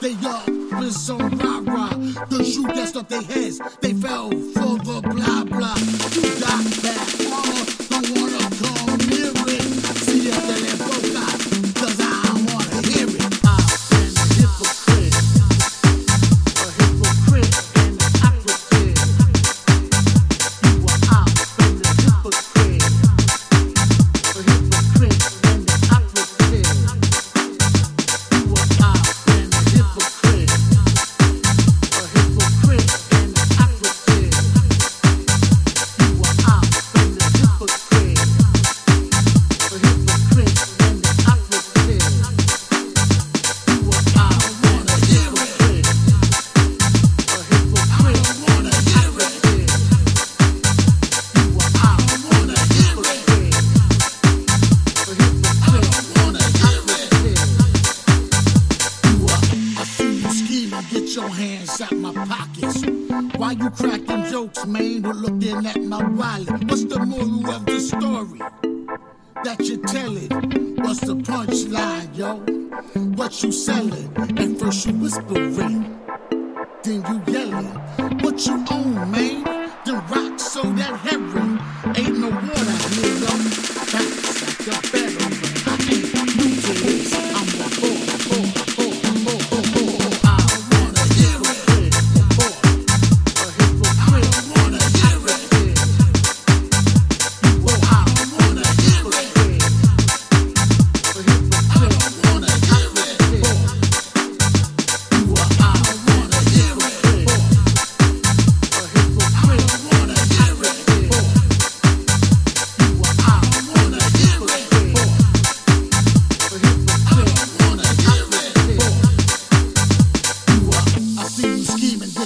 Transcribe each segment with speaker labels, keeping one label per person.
Speaker 1: They up with some rah rah. The shoe that's up their heads. They fell for the blah blah. hands out my pockets. Why you cracking jokes, man? Or looking at my wallet. What's the moral of the story that you telling? What's the punchline, yo? What you selling? At first you whispering, then you yelling. What you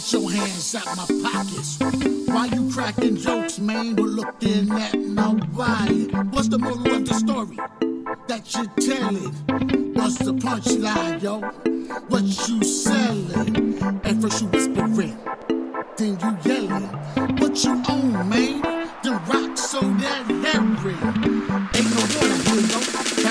Speaker 1: Got your hands out my pockets. Why you cracking jokes, man? But looking at my body? What's the moral of the story? That you tell telling? What's the punchline, yo? What you selling? At first you whispering, then you yelling. What you own, man? The rock so that heavy. ain't no water here, yo.